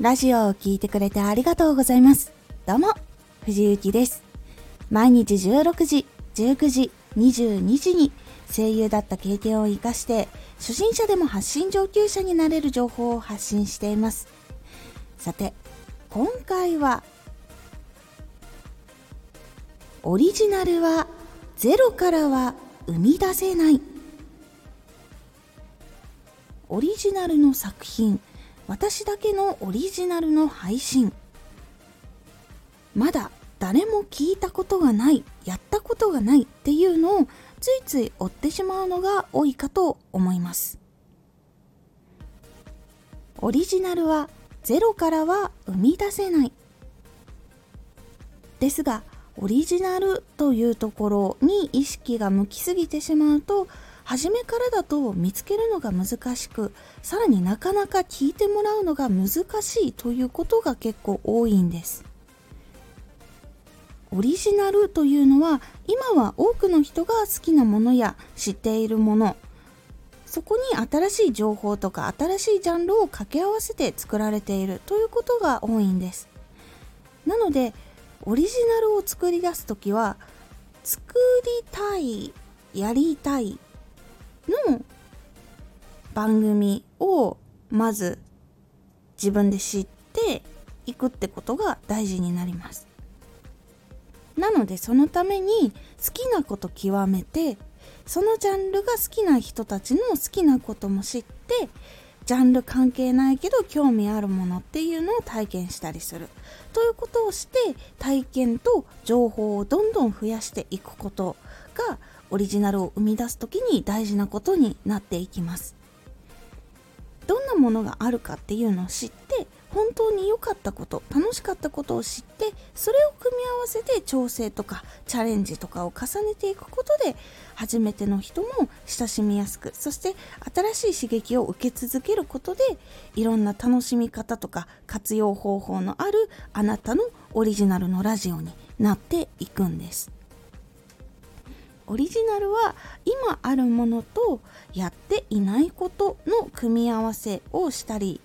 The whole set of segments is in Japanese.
ラジオを聴いてくれてありがとうございます。どうも、藤幸です。毎日16時、19時、22時に声優だった経験を活かして、初心者でも発信上級者になれる情報を発信しています。さて、今回は、オリジナルはゼロからは生み出せない。オリジナルの作品、私だけのオリジナルの配信。まだ誰も聞いたことがない、やったことがないっていうのをついつい追ってしまうのが多いかと思います。オリジナルはゼロからは生み出せない。ですが、オリジナルというところに意識が向きすぎてしまうと、初めからだと見つけるのが難しく、さらになかなか聞いてもらうのが難しいということが結構多いんです。オリジナルというのは今は多くの人が好きなものや知っているものそこに新しい情報とか新しいジャンルを掛け合わせて作られているということが多いんですなのでオリジナルを作り出す時は作りたいやりたいの番組をまず自分で知っていくってことが大事になります。なのでそのために好きなこと極めてそのジャンルが好きな人たちの好きなことも知ってジャンル関係ないけど興味あるものっていうのを体験したりする。ということをして体験と情報をどんどん増やしていくことがオリジナルを生み出す時に大事なことになっていきますどんなものがあるかっていうのを知って本当に良かったこと楽しかったことを知ってそれを組み合わせて調整とかチャレンジとかを重ねていくことで初めての人も親しみやすくそして新しい刺激を受け続けることでいろんな楽しみ方とか活用方法のあるあなたのオリジナルのラジオになっていくんです。オリジナルは今あるものとやっていないことの組み合わせをしたり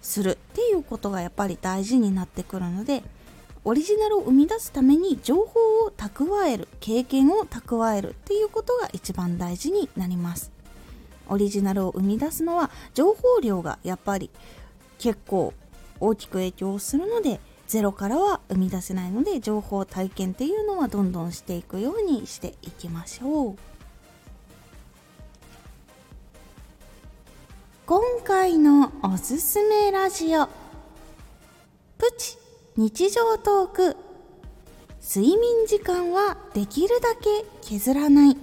するっていうことがやっぱり大事になってくるのでオリジナルを生み出すために情報を蓄える経験を蓄えるっていうことが一番大事になります。オリジナルを生み出すのは情報量がやっぱり結構大きく影響するのでゼロからは生み出せないので情報体験っていうのはどんどんしていくようにしていきましょう。今回のおすすめラジオ。プチ日常トーク。睡眠時間はできるだけ削らない。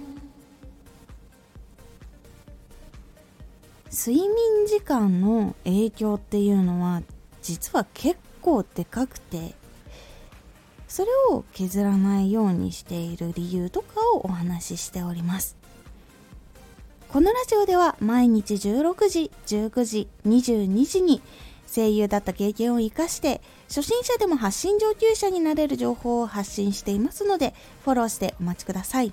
睡眠時間の影響っていうのは実は結構でかくてそれを削らないようにしている理由とかをお話ししておりますこのラジオでは毎日16時、19時、22時に声優だった経験を活かして初心者でも発信上級者になれる情報を発信していますのでフォローしてお待ちください。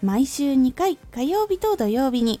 毎週2回火曜日と土曜日に